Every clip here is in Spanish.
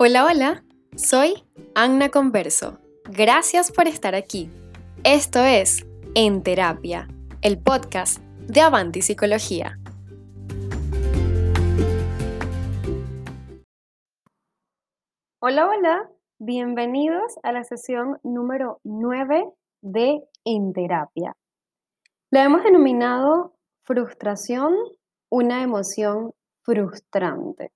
Hola, hola, soy Anna Converso. Gracias por estar aquí. Esto es En Terapia, el podcast de Avanti Psicología. Hola, hola, bienvenidos a la sesión número 9 de En Terapia. La hemos denominado frustración, una emoción frustrante.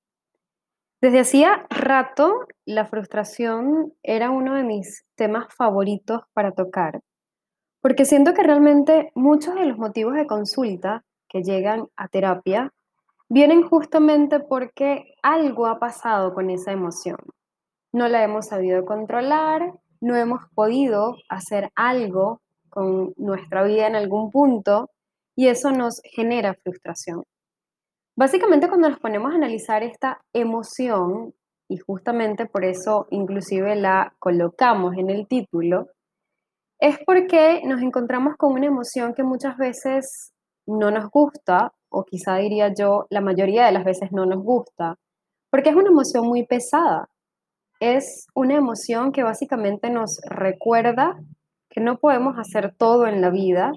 Desde hacía rato, la frustración era uno de mis temas favoritos para tocar, porque siento que realmente muchos de los motivos de consulta que llegan a terapia vienen justamente porque algo ha pasado con esa emoción. No la hemos sabido controlar, no hemos podido hacer algo con nuestra vida en algún punto y eso nos genera frustración. Básicamente cuando nos ponemos a analizar esta emoción, y justamente por eso inclusive la colocamos en el título, es porque nos encontramos con una emoción que muchas veces no nos gusta, o quizá diría yo, la mayoría de las veces no nos gusta, porque es una emoción muy pesada. Es una emoción que básicamente nos recuerda que no podemos hacer todo en la vida,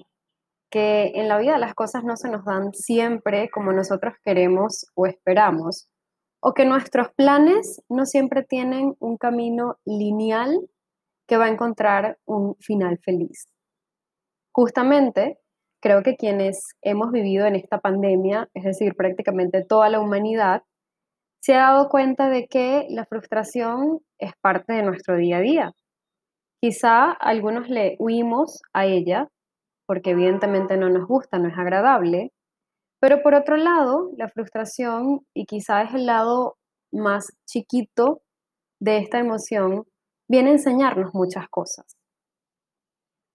que en la vida las cosas no se nos dan siempre como nosotros queremos o esperamos, o que nuestros planes no siempre tienen un camino lineal que va a encontrar un final feliz. Justamente, creo que quienes hemos vivido en esta pandemia, es decir, prácticamente toda la humanidad, se ha dado cuenta de que la frustración es parte de nuestro día a día. Quizá algunos le huimos a ella porque evidentemente no nos gusta, no es agradable. Pero por otro lado, la frustración, y quizá es el lado más chiquito de esta emoción, viene a enseñarnos muchas cosas.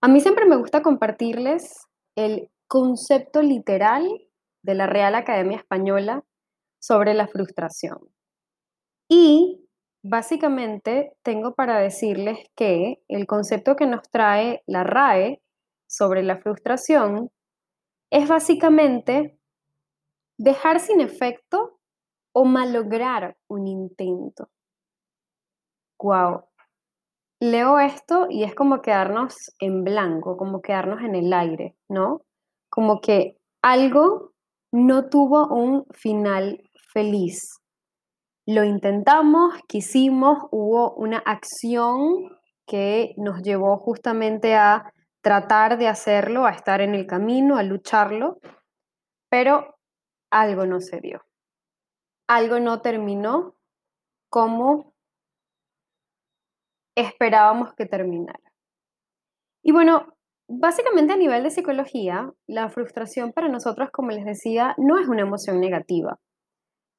A mí siempre me gusta compartirles el concepto literal de la Real Academia Española sobre la frustración. Y básicamente tengo para decirles que el concepto que nos trae la RAE sobre la frustración es básicamente dejar sin efecto o malograr un intento. Wow. Leo esto y es como quedarnos en blanco, como quedarnos en el aire, ¿no? Como que algo no tuvo un final feliz. Lo intentamos, quisimos, hubo una acción que nos llevó justamente a tratar de hacerlo, a estar en el camino, a lucharlo, pero algo no se dio. Algo no terminó como esperábamos que terminara. Y bueno, básicamente a nivel de psicología, la frustración para nosotros, como les decía, no es una emoción negativa.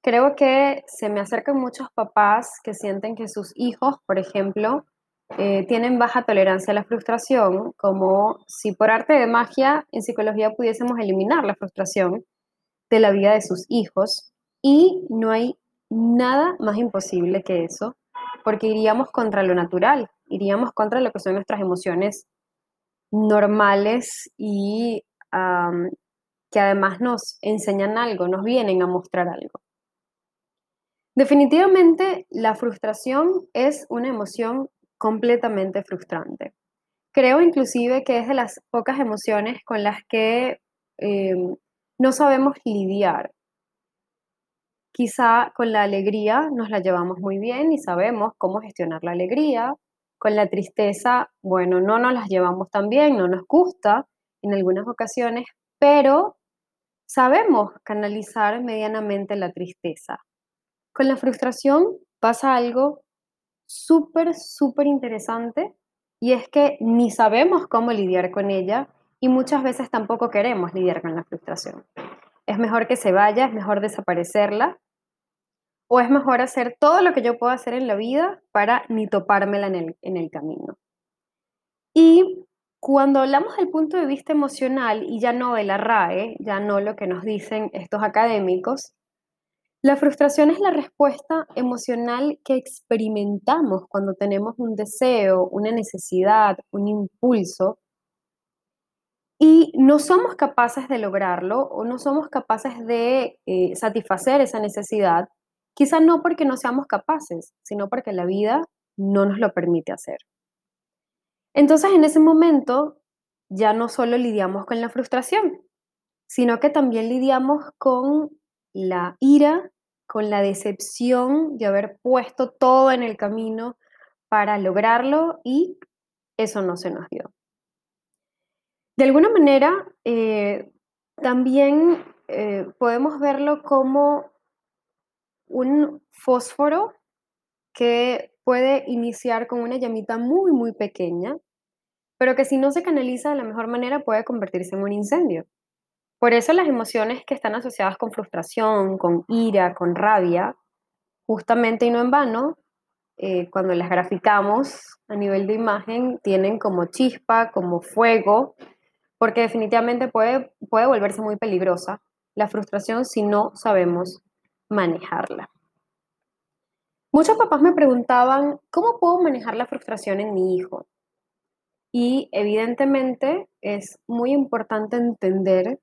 Creo que se me acercan muchos papás que sienten que sus hijos, por ejemplo, eh, tienen baja tolerancia a la frustración, como si por arte de magia en psicología pudiésemos eliminar la frustración de la vida de sus hijos y no hay nada más imposible que eso, porque iríamos contra lo natural, iríamos contra lo que son nuestras emociones normales y que además nos enseñan algo, nos vienen a mostrar algo. Definitivamente la frustración es una emoción completamente frustrante. Creo inclusive que es de las pocas emociones con las que eh, no sabemos lidiar. Quizá con la alegría nos la llevamos muy bien y sabemos cómo gestionar la alegría. Con la tristeza, bueno, no nos las llevamos tan bien, no nos gusta en algunas ocasiones, pero sabemos canalizar medianamente la tristeza. Con la frustración pasa algo súper, súper interesante y es que ni sabemos cómo lidiar con ella y muchas veces tampoco queremos lidiar con la frustración. Es mejor que se vaya, es mejor desaparecerla o es mejor hacer todo lo que yo puedo hacer en la vida para ni topármela en el, en el camino. Y cuando hablamos del punto de vista emocional y ya no de la RAE, ya no lo que nos dicen estos académicos, la frustración es la respuesta emocional que experimentamos cuando tenemos un deseo, una necesidad, un impulso y no somos capaces de lograrlo o no somos capaces de eh, satisfacer esa necesidad Quizá no porque no seamos capaces, sino porque la vida no nos lo permite hacer. Entonces, en ese momento, ya no solo lidiamos con la frustración, sino que también lidiamos con la ira, con la decepción de haber puesto todo en el camino para lograrlo y eso no se nos dio. De alguna manera, eh, también eh, podemos verlo como un fósforo que puede iniciar con una llamita muy, muy pequeña, pero que si no se canaliza de la mejor manera puede convertirse en un incendio. Por eso las emociones que están asociadas con frustración, con ira, con rabia, justamente y no en vano, eh, cuando las graficamos a nivel de imagen, tienen como chispa, como fuego, porque definitivamente puede, puede volverse muy peligrosa la frustración si no sabemos manejarla. Muchos papás me preguntaban, ¿cómo puedo manejar la frustración en mi hijo? Y evidentemente es muy importante entender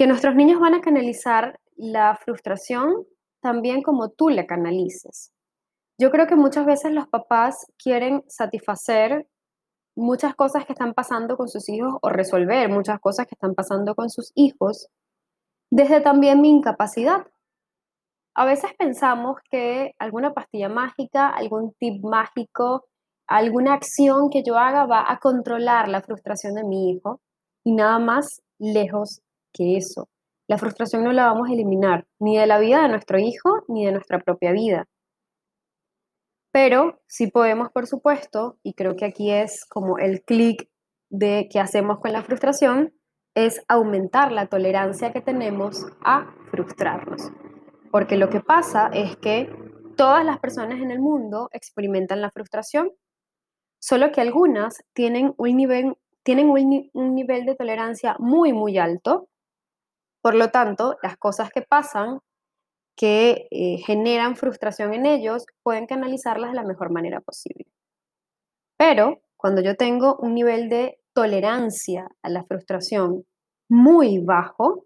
que nuestros niños van a canalizar la frustración también como tú la canalices. Yo creo que muchas veces los papás quieren satisfacer muchas cosas que están pasando con sus hijos o resolver muchas cosas que están pasando con sus hijos desde también mi incapacidad. A veces pensamos que alguna pastilla mágica, algún tip mágico, alguna acción que yo haga va a controlar la frustración de mi hijo y nada más lejos que eso. La frustración no la vamos a eliminar ni de la vida de nuestro hijo ni de nuestra propia vida. Pero sí podemos, por supuesto, y creo que aquí es como el clic de qué hacemos con la frustración, es aumentar la tolerancia que tenemos a frustrarnos. Porque lo que pasa es que todas las personas en el mundo experimentan la frustración, solo que algunas tienen un nivel, tienen un, nivel de tolerancia muy, muy alto. Por lo tanto, las cosas que pasan que eh, generan frustración en ellos pueden canalizarlas de la mejor manera posible. Pero cuando yo tengo un nivel de tolerancia a la frustración muy bajo,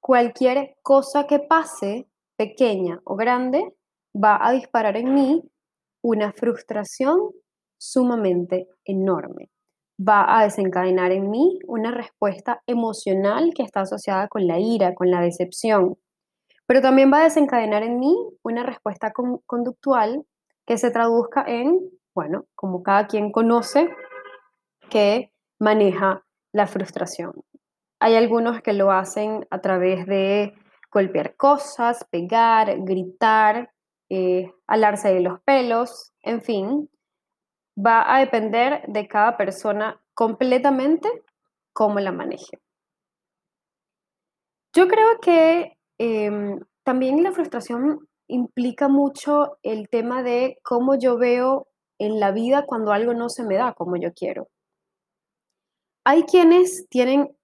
cualquier cosa que pase, pequeña o grande, va a disparar en mí una frustración sumamente enorme. Va a desencadenar en mí una respuesta emocional que está asociada con la ira, con la decepción, pero también va a desencadenar en mí una respuesta conductual que se traduzca en, bueno, como cada quien conoce, que maneja la frustración. Hay algunos que lo hacen a través de golpear cosas, pegar, gritar, eh, alarse de los pelos, en fin, va a depender de cada persona completamente cómo la maneje. Yo creo que em, también la frustración implica mucho el tema de cómo yo veo en la vida cuando algo no se me da como yo quiero. Hay quienes tienen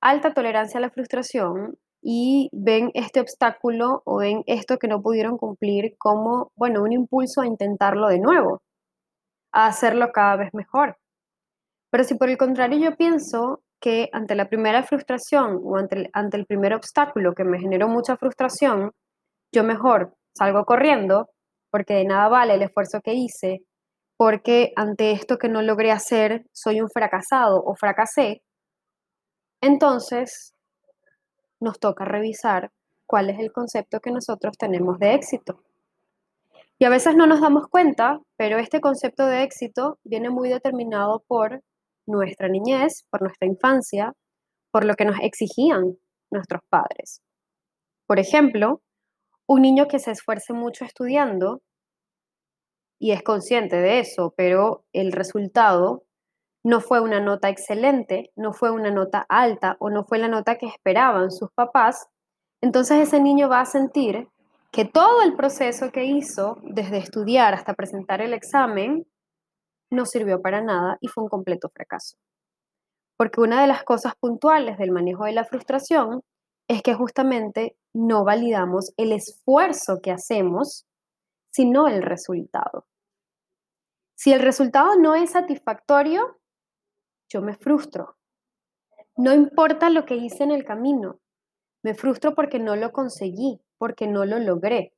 alta tolerancia a la frustración y ven este obstáculo o ven esto que no pudieron cumplir como, bueno, un impulso a intentarlo de nuevo, a hacerlo cada vez mejor. Pero si por el contrario yo pienso que ante la primera frustración o ante el, ante el primer obstáculo que me generó mucha frustración, yo mejor salgo corriendo porque de nada vale el esfuerzo que hice, porque ante esto que no logré hacer soy un fracasado o fracasé, entonces nos toca revisar cuál es el concepto que nosotros tenemos de éxito. Y a veces no nos damos cuenta, pero este concepto de éxito viene muy determinado por nuestra niñez, por nuestra infancia, por lo que nos exigían nuestros padres. Por ejemplo, un niño que se esfuerce mucho estudiando y es consciente de eso, pero el resultado no fue una nota excelente, no fue una nota alta o no fue la nota que esperaban sus papás, entonces ese niño va a sentir que todo el proceso que hizo, desde estudiar hasta presentar el examen, no sirvió para nada y fue un completo fracaso. Porque una de las cosas puntuales del manejo de la frustración es que justamente no validamos el esfuerzo que hacemos, sino el resultado. Si el resultado no es satisfactorio, yo me frustro. No importa lo que hice en el camino, me frustro porque no lo conseguí, porque no lo logré.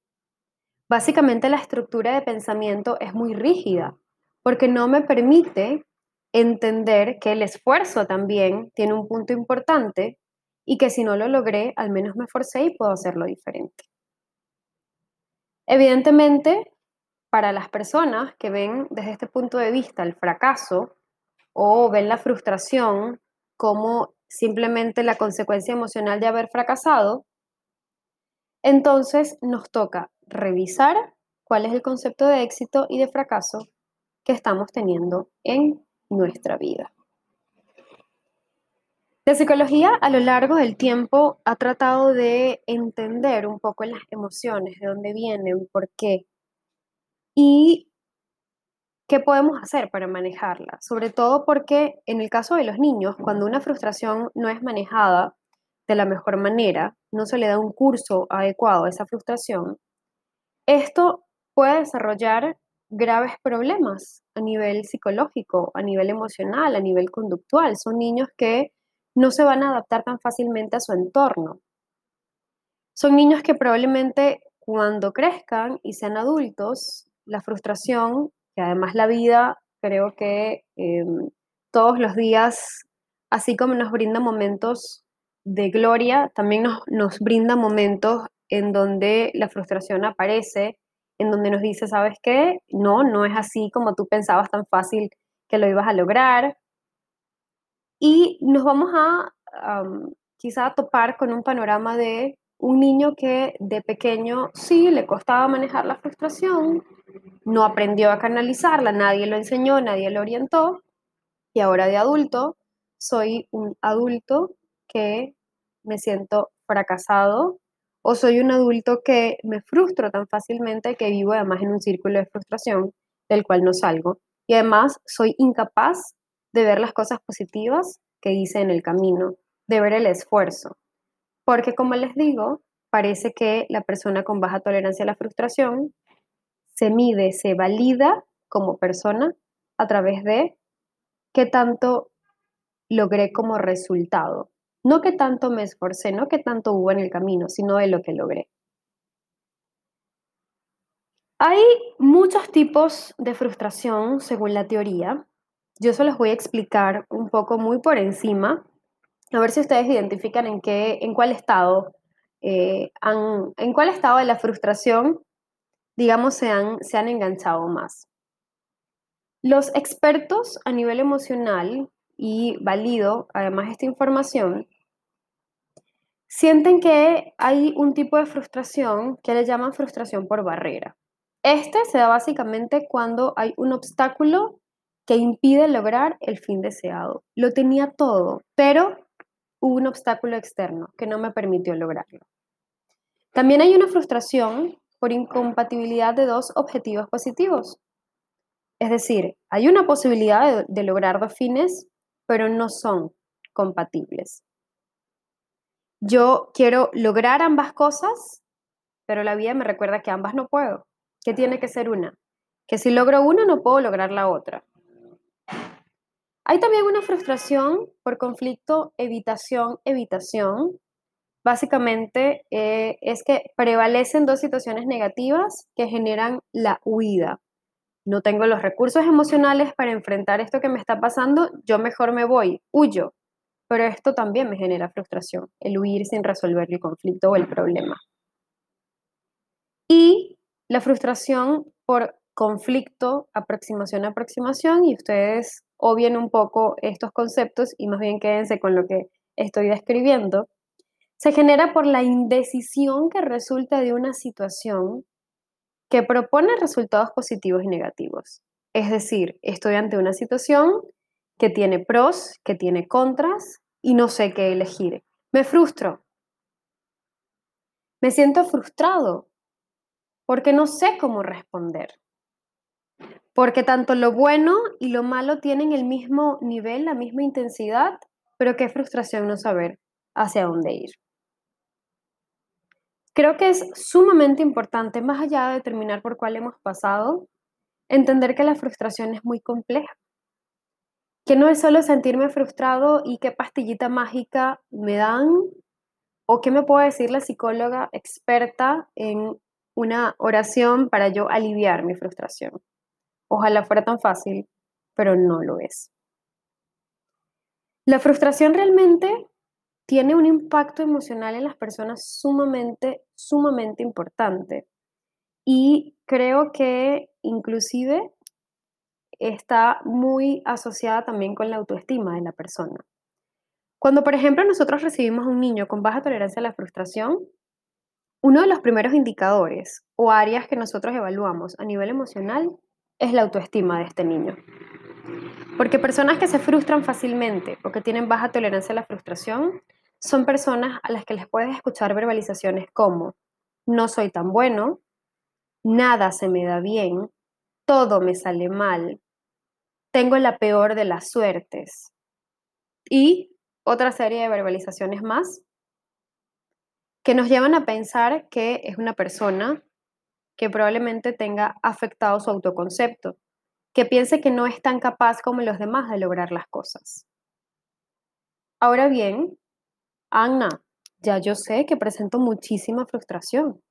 Básicamente la estructura de pensamiento es muy rígida porque no me permite entender que el esfuerzo también tiene un punto importante y que si no lo logré, al menos me forcé y puedo hacerlo diferente. Evidentemente, para las personas que ven desde este punto de vista el fracaso o ven la frustración como simplemente la consecuencia emocional de haber fracasado, entonces nos toca revisar cuál es el concepto de éxito y de fracaso que estamos teniendo en nuestra vida. La psicología a lo largo del tiempo ha tratado de entender un poco las emociones, de dónde vienen, por qué y qué podemos hacer para manejarlas. Sobre todo porque en el caso de los niños, cuando una frustración no es manejada de la mejor manera, no se le da un curso adecuado a esa frustración, esto puede desarrollar graves problemas a nivel psicológico, a nivel emocional, a nivel conductual. Son niños que no se van a adaptar tan fácilmente a su entorno. Son niños que probablemente cuando crezcan y sean adultos, la frustración, que además la vida creo que em, todos los días, así como nos brinda momentos de gloria, también nos, nos brinda momentos en donde la frustración aparece, en donde nos dice, ¿sabes qué? No, no es así como tú pensabas tan fácil que lo ibas a lograr. Y nos vamos a quizá topar con un panorama de un niño que de pequeño sí le costaba manejar la frustración, no aprendió a canalizarla, nadie lo enseñó, nadie lo orientó, y ahora de adulto soy un adulto que me siento fracasado o soy un adulto que me frustro tan fácilmente que vivo además en un círculo de frustración del cual no salgo. Y además soy incapaz de ver las cosas positivas que hice en el camino, de ver el esfuerzo. Porque como les digo, parece que la persona con baja tolerancia a la frustración se mide, se valida como persona a través de qué tanto logré como resultado. No que tanto me esforcé, no que tanto hubo en el camino, sino de lo que logré. Hay muchos tipos de frustración según la teoría. Yo se los voy a explicar un poco muy por encima, a ver si ustedes identifican en, qué, en cuál estado, eh, en cuál estado de la frustración, digamos, se han, se han enganchado más. Los expertos a nivel emocional, y valido además esta información, sienten que hay un tipo de frustración que le llaman frustración por barrera. Este se da básicamente cuando hay un obstáculo que impide lograr el fin deseado. Lo tenía todo, pero hubo un obstáculo externo que no me permitió lograrlo. También hay una frustración por incompatibilidad de dos objetivos positivos. Es decir, hay una posibilidad de, de lograr dos fines, pero no son compatibles. Yo quiero lograr ambas cosas, pero la vida me recuerda que ambas no puedo, que tiene que ser una, que si logro una no puedo lograr la otra. Hay también una frustración por conflicto evitación-evitación. Básicamente eh, es que prevalecen dos situaciones negativas que generan la huida. No tengo los recursos emocionales para enfrentar esto que me está pasando, yo mejor me voy, huyo, pero esto también me genera frustración, el huir sin resolver el conflicto o el problema. Y la frustración por conflicto, aproximación, aproximación, y ustedes obvien un poco estos conceptos y más bien quédense con lo que estoy describiendo, se genera por la indecisión que resulta de una situación que propone resultados positivos y negativos. Es decir, estoy ante una situación que tiene pros, que tiene contras y no sé qué elegir. Me frustro. Me siento frustrado porque no sé cómo responder. Porque tanto lo bueno y lo malo tienen el mismo nivel, la misma intensidad, pero qué frustración no saber hacia dónde ir. Creo que es sumamente importante, más allá de determinar por cuál hemos pasado, entender que la frustración es muy compleja que no es solo sentirme frustrado y qué pastillita mágica me dan o qué me puede decir la psicóloga experta en una oración para yo aliviar mi frustración. Ojalá fuera tan fácil, pero no lo es. La frustración realmente tiene un impacto emocional en las personas sumamente, sumamente importante. Y creo que inclusive está muy asociada también con la autoestima de la persona. Cuando, por ejemplo, nosotros recibimos a un niño con baja tolerancia a la frustración, uno de los primeros indicadores o áreas que nosotros evaluamos a nivel emocional es la autoestima de este niño. Porque personas que se frustran fácilmente o que tienen baja tolerancia a la frustración son personas a las que les puedes escuchar verbalizaciones como no soy tan bueno, nada se me da bien, todo me sale mal, tengo la peor de las suertes y otra serie de verbalizaciones más que nos llevan a pensar que es una persona que probablemente tenga afectado su autoconcepto, que piense que no es tan capaz como los demás de lograr las cosas. Ahora bien, Anna, ya yo sé que presento muchísima frustración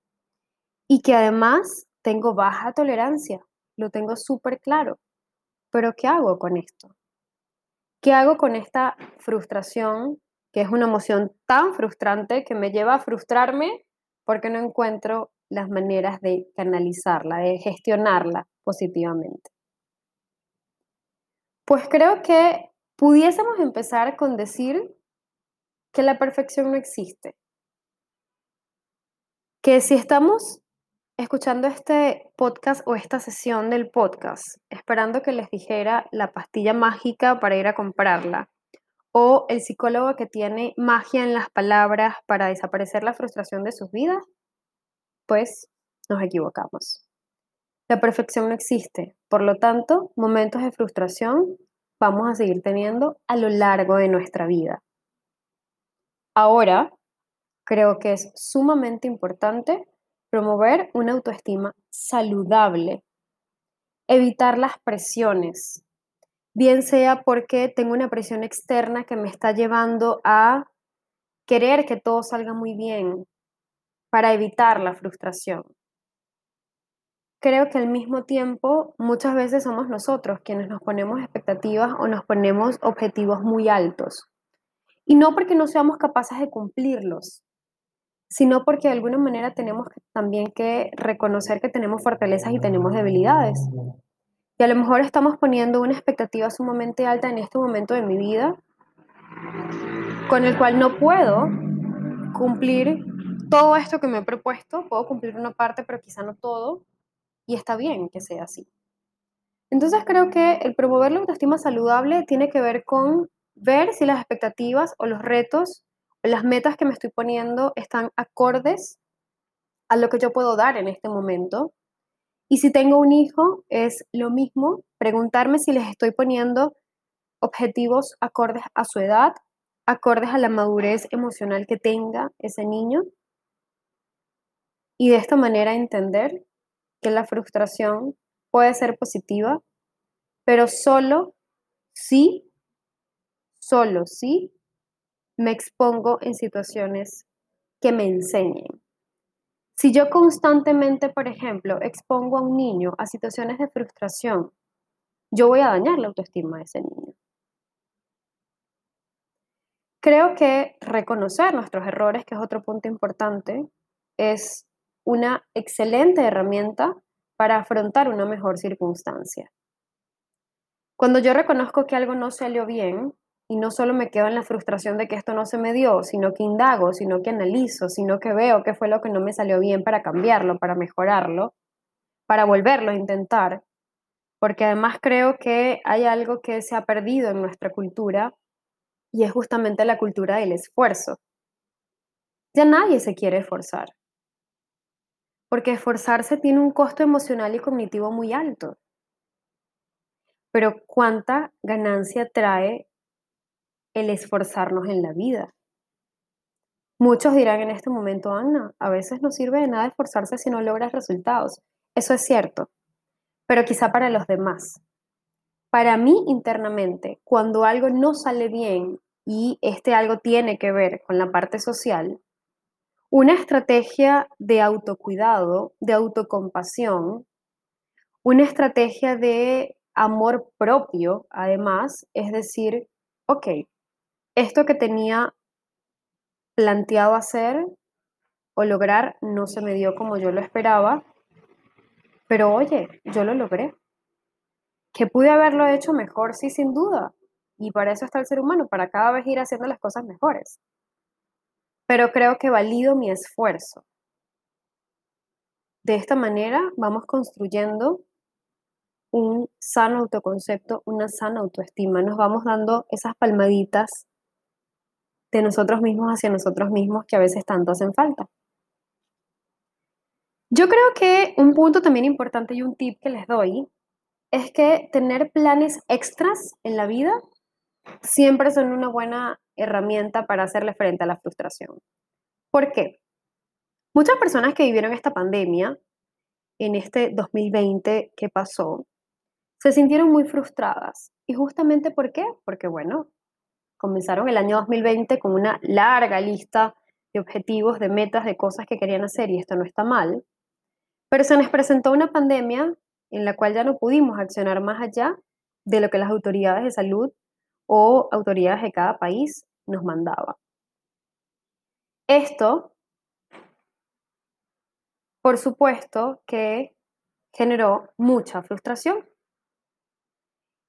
y que además tengo baja tolerancia, lo tengo súper claro. Pero ¿qué hago con esto? ¿Qué hago con esta frustración, que es una emoción tan frustrante que me lleva a frustrarme porque no encuentro las maneras de canalizarla, de gestionarla positivamente? Pues creo que pudiésemos empezar con decir que la perfección no existe. Que si estamos escuchando este podcast o esta sesión del podcast, esperando que les dijera la pastilla mágica para ir a comprarla, o el psicólogo que tiene magia en las palabras para desaparecer la frustración de sus vidas, pues nos equivocamos. La perfección no existe, por lo tanto, momentos de frustración vamos a seguir teniendo a lo largo de nuestra vida. Ahora, creo que es sumamente importante promover una autoestima saludable, evitar las presiones, bien sea porque tengo una presión externa que me está llevando a querer que todo salga muy bien para evitar la frustración. Creo que al mismo tiempo muchas veces somos nosotros quienes nos ponemos expectativas o nos ponemos objetivos muy altos. Y no porque no seamos capaces de cumplirlos, sino porque de alguna manera tenemos también que reconocer que tenemos fortalezas y tenemos debilidades. Y a lo mejor estamos poniendo una expectativa sumamente alta en este momento de mi vida, con el cual no puedo cumplir todo esto que me he propuesto, puedo cumplir una parte, pero quizá no todo, y está bien que sea así. Entonces creo que el promover la autoestima saludable tiene que ver con ver si las expectativas o los retos las metas que me estoy poniendo están acordes a lo que yo puedo dar en este momento. Y si tengo un hijo, es lo mismo, preguntarme si les estoy poniendo objetivos acordes a su edad, acordes a la madurez emocional que tenga ese niño. Y de esta manera entender que la frustración puede ser positiva, pero solo si, solo si me expongo en situaciones que me enseñen. Si yo constantemente, por ejemplo, expongo a un niño a situaciones de frustración, yo voy a dañar la autoestima de ese niño. Creo que reconocer nuestros errores, que es otro punto importante, es una excelente herramienta para afrontar una mejor circunstancia. Cuando yo reconozco que algo no salió bien, y no solo me quedo en la frustración de que esto no se me dio, sino que indago, sino que analizo, sino que veo qué fue lo que no me salió bien para cambiarlo, para mejorarlo, para volverlo a intentar. Porque además creo que hay algo que se ha perdido en nuestra cultura y es justamente la cultura del esfuerzo. Ya nadie se quiere esforzar. Porque esforzarse tiene un costo emocional y cognitivo muy alto. Pero ¿cuánta ganancia trae el esforzarnos en la vida. Muchos dirán en este momento, Ana, a veces no sirve de nada esforzarse si no logras resultados. Eso es cierto, pero quizá para los demás. Para mí internamente, cuando algo no sale bien y este algo tiene que ver con la parte social, una estrategia de autocuidado, de autocompasión, una estrategia de amor propio, además, es decir, ok, esto que tenía planteado hacer o lograr no se me dio como yo lo esperaba, pero oye, yo lo logré. Que pude haberlo hecho mejor, sí, sin duda. Y para eso está el ser humano, para cada vez ir haciendo las cosas mejores. Pero creo que valido mi esfuerzo. De esta manera vamos construyendo un sano autoconcepto, una sana autoestima. Nos vamos dando esas palmaditas de nosotros mismos hacia nosotros mismos que a veces tanto hacen falta. Yo creo que un punto también importante y un tip que les doy es que tener planes extras en la vida siempre son una buena herramienta para hacerle frente a la frustración. ¿Por qué? Muchas personas que vivieron esta pandemia en este 2020 que pasó, se sintieron muy frustradas. ¿Y justamente por qué? Porque, bueno, comenzaron el año 2020 con una larga lista de objetivos, de metas, de cosas que querían hacer y esto no está mal. Pero se nos presentó una pandemia en la cual ya no pudimos accionar más allá de lo que las autoridades de salud o autoridades de cada país nos mandaban. Esto, por supuesto, que generó mucha frustración.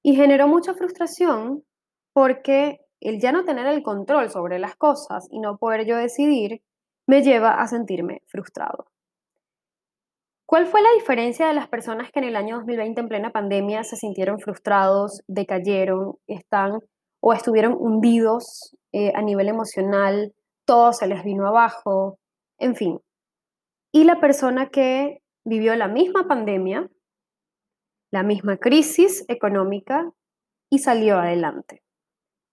Y generó mucha frustración porque el ya no tener el control sobre las cosas y no poder yo decidir me lleva a sentirme frustrado. ¿Cuál fue la diferencia de las personas que en el año 2020 en plena pandemia se sintieron frustrados, decayeron, están o estuvieron hundidos eh, a nivel emocional, todo se les vino abajo, en fin? Y la persona que vivió la misma pandemia, la misma crisis económica y salió adelante.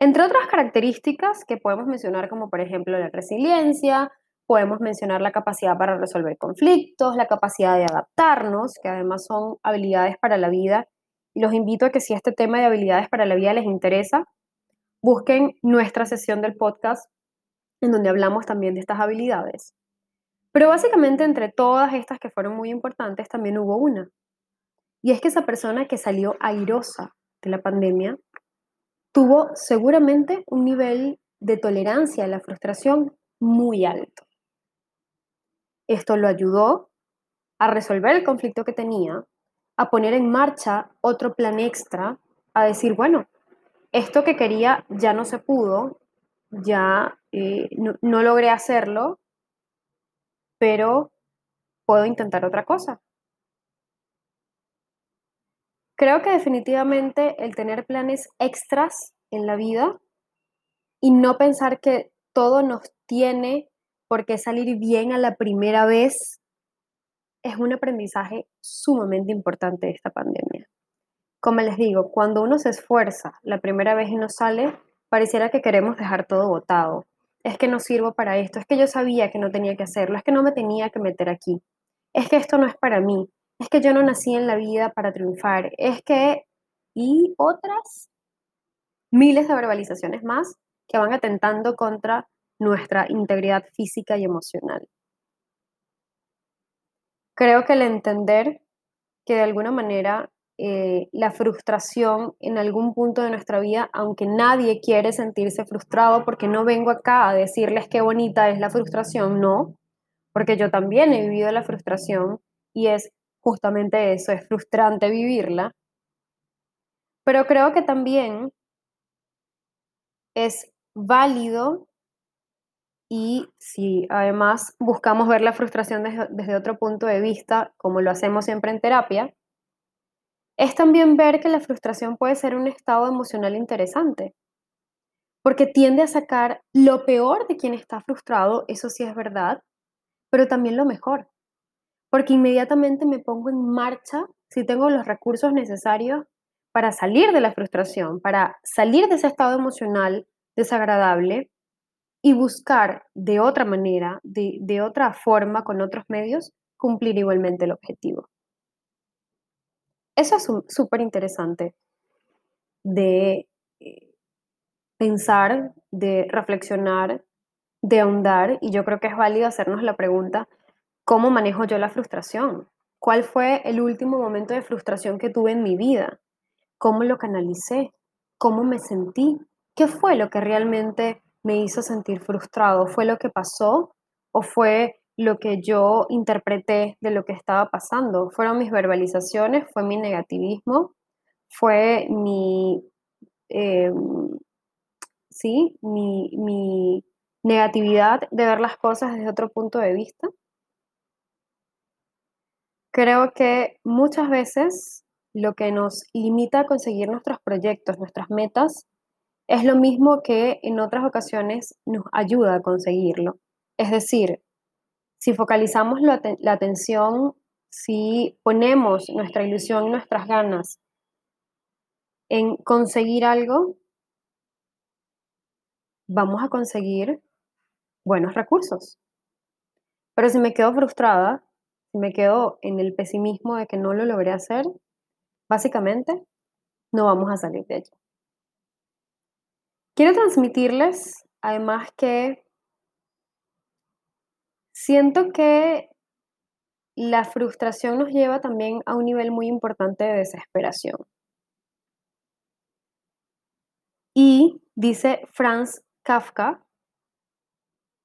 Entre otras características que podemos mencionar como por ejemplo la resiliencia, podemos mencionar la capacidad para resolver conflictos, la capacidad de adaptarnos, que además son habilidades para la vida. Los invito a que si este tema de habilidades para la vida les interesa, busquen nuestra sesión del podcast en donde hablamos también de estas habilidades. Pero básicamente entre todas estas que fueron muy importantes, también hubo una. Y es que esa persona que salió airosa de la pandemia tuvo seguramente un nivel de tolerancia a la frustración muy alto. Esto lo ayudó a resolver el conflicto que tenía, a poner en marcha otro plan extra, a decir, bueno, esto que quería ya no se pudo, ya eh, no, no logré hacerlo, pero puedo intentar otra cosa. Creo que definitivamente el tener planes extras en la vida y no pensar que todo nos tiene por qué salir bien a la primera vez es un aprendizaje sumamente importante de esta pandemia. Como les digo, cuando uno se esfuerza la primera vez y no sale, pareciera que queremos dejar todo botado. Es que no sirvo para esto, es que yo sabía que no tenía que hacerlo, es que no me tenía que meter aquí, es que esto no es para mí, es que yo no nací en la vida para triunfar, es que, y otras miles de verbalizaciones más que van atentando contra nuestra integridad física y emocional. Creo que el entender que de alguna manera eh, la frustración en algún punto de nuestra vida, aunque nadie quiere sentirse frustrado, porque no vengo acá a decirles qué bonita es la frustración, no, porque yo también he vivido la frustración y es justamente eso, es frustrante vivirla. Pero creo que también es válido y si además buscamos ver la frustración desde, otro punto de vista, como lo hacemos siempre en terapia, es también ver que la frustración puede ser un estado emocional interesante, porque tiende a sacar lo peor de quien está frustrado, eso sí es verdad, pero también lo mejor porque inmediatamente me pongo en marcha si tengo los recursos necesarios para salir de la frustración, para salir de ese estado emocional desagradable y buscar de otra manera, de, otra forma, con otros medios, cumplir igualmente el objetivo. Eso es súper interesante de eh, pensar, de reflexionar de ahondar y yo creo que es válido hacernos la pregunta, ¿cómo manejo yo la frustración? ¿Cuál fue el último momento de frustración que tuve en mi vida? ¿Cómo lo canalicé? ¿Cómo me sentí? ¿Qué fue lo que realmente me hizo sentir frustrado? ¿Fue lo que pasó o fue lo que yo interpreté de lo que estaba pasando? ¿Fueron mis verbalizaciones? ¿Fue mi negativismo? ¿Fue mi, em, sí, mi, mi negatividad de ver las cosas desde otro punto de vista? Creo que muchas veces lo que nos limita a conseguir nuestros proyectos, nuestras metas, es lo mismo que en otras ocasiones nos ayuda a conseguirlo. Es decir, si focalizamos la, atención, si ponemos nuestra ilusión, nuestras ganas en conseguir algo, vamos a conseguir buenos recursos. Pero si me quedo frustrada, me quedo en el pesimismo de que no lo logré hacer, básicamente no vamos a salir de ello. Quiero transmitirles, además, que siento que la frustración nos lleva también a un nivel muy importante de desesperación. Y dice Franz Kafka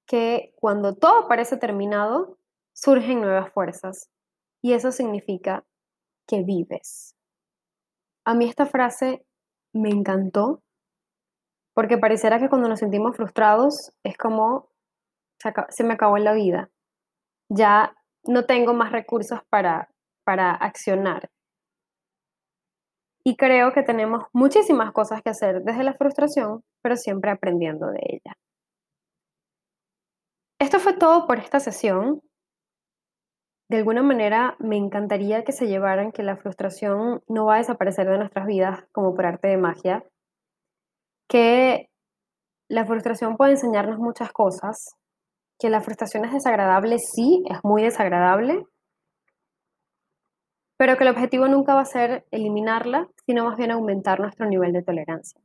que cuando todo parece terminado, surgen nuevas fuerzas. Y eso significa que vives. A mí esta frase me encantó porque pareciera que cuando nos sentimos frustrados es como se, me acabó la vida. Ya no tengo más recursos para, para accionar. Y creo que tenemos muchísimas cosas que hacer desde la frustración, pero siempre aprendiendo de ella. Esto fue todo por esta sesión. De alguna manera me encantaría que se llevaran que la frustración no va a desaparecer de nuestras vidas como por arte de magia, que la frustración puede enseñarnos muchas cosas, que la frustración es desagradable, sí, es muy desagradable, pero que el objetivo nunca va a ser eliminarla, sino más bien aumentar nuestro nivel de tolerancia.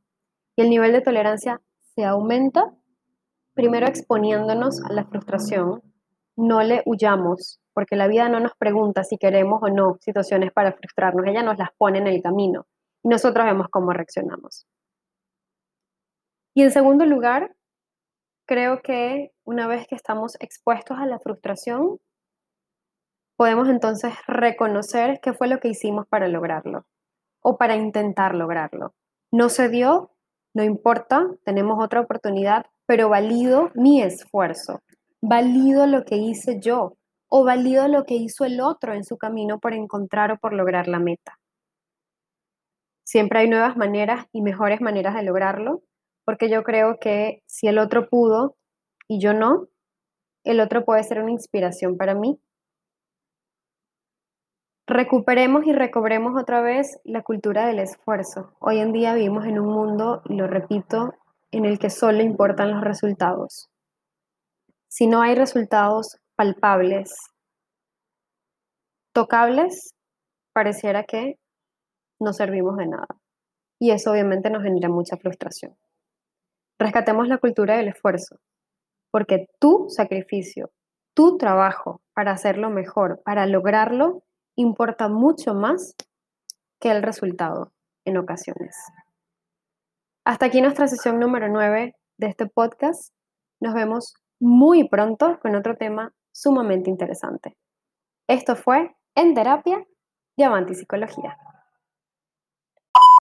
Y el nivel de tolerancia se aumenta primero exponiéndonos a la frustración, no le huyamos, porque la vida no nos pregunta si queremos o no situaciones para frustrarnos, ella nos las pone en el camino y nosotros vemos cómo reaccionamos. Y en segundo lugar, creo que una vez que estamos expuestos a la frustración, podemos entonces reconocer qué fue lo que hicimos para lograrlo o para intentar lograrlo. No se dio, no importa, tenemos otra oportunidad, pero valido mi esfuerzo, valido lo que hice yo o valido lo que hizo el otro en su camino por encontrar o por lograr la meta. Siempre hay nuevas maneras y mejores maneras de lograrlo, porque yo creo que si el otro pudo y yo no, el otro puede ser una inspiración para mí. Recuperemos y recobremos otra vez la cultura del esfuerzo. Hoy en día vivimos en un mundo, y lo repito, en el que solo importan los resultados. Si no hay resultados palpables, tocables, pareciera que no servimos de nada. Y eso obviamente nos genera mucha frustración. Rescatemos la cultura del esfuerzo, porque tu sacrificio, tu trabajo para hacerlo mejor, para lograrlo, importa mucho más que el resultado en ocasiones. Hasta aquí nuestra sesión número 9 de este podcast. Nos vemos muy pronto con otro tema sumamente interesante. Esto fue En Terapia, y Psicología.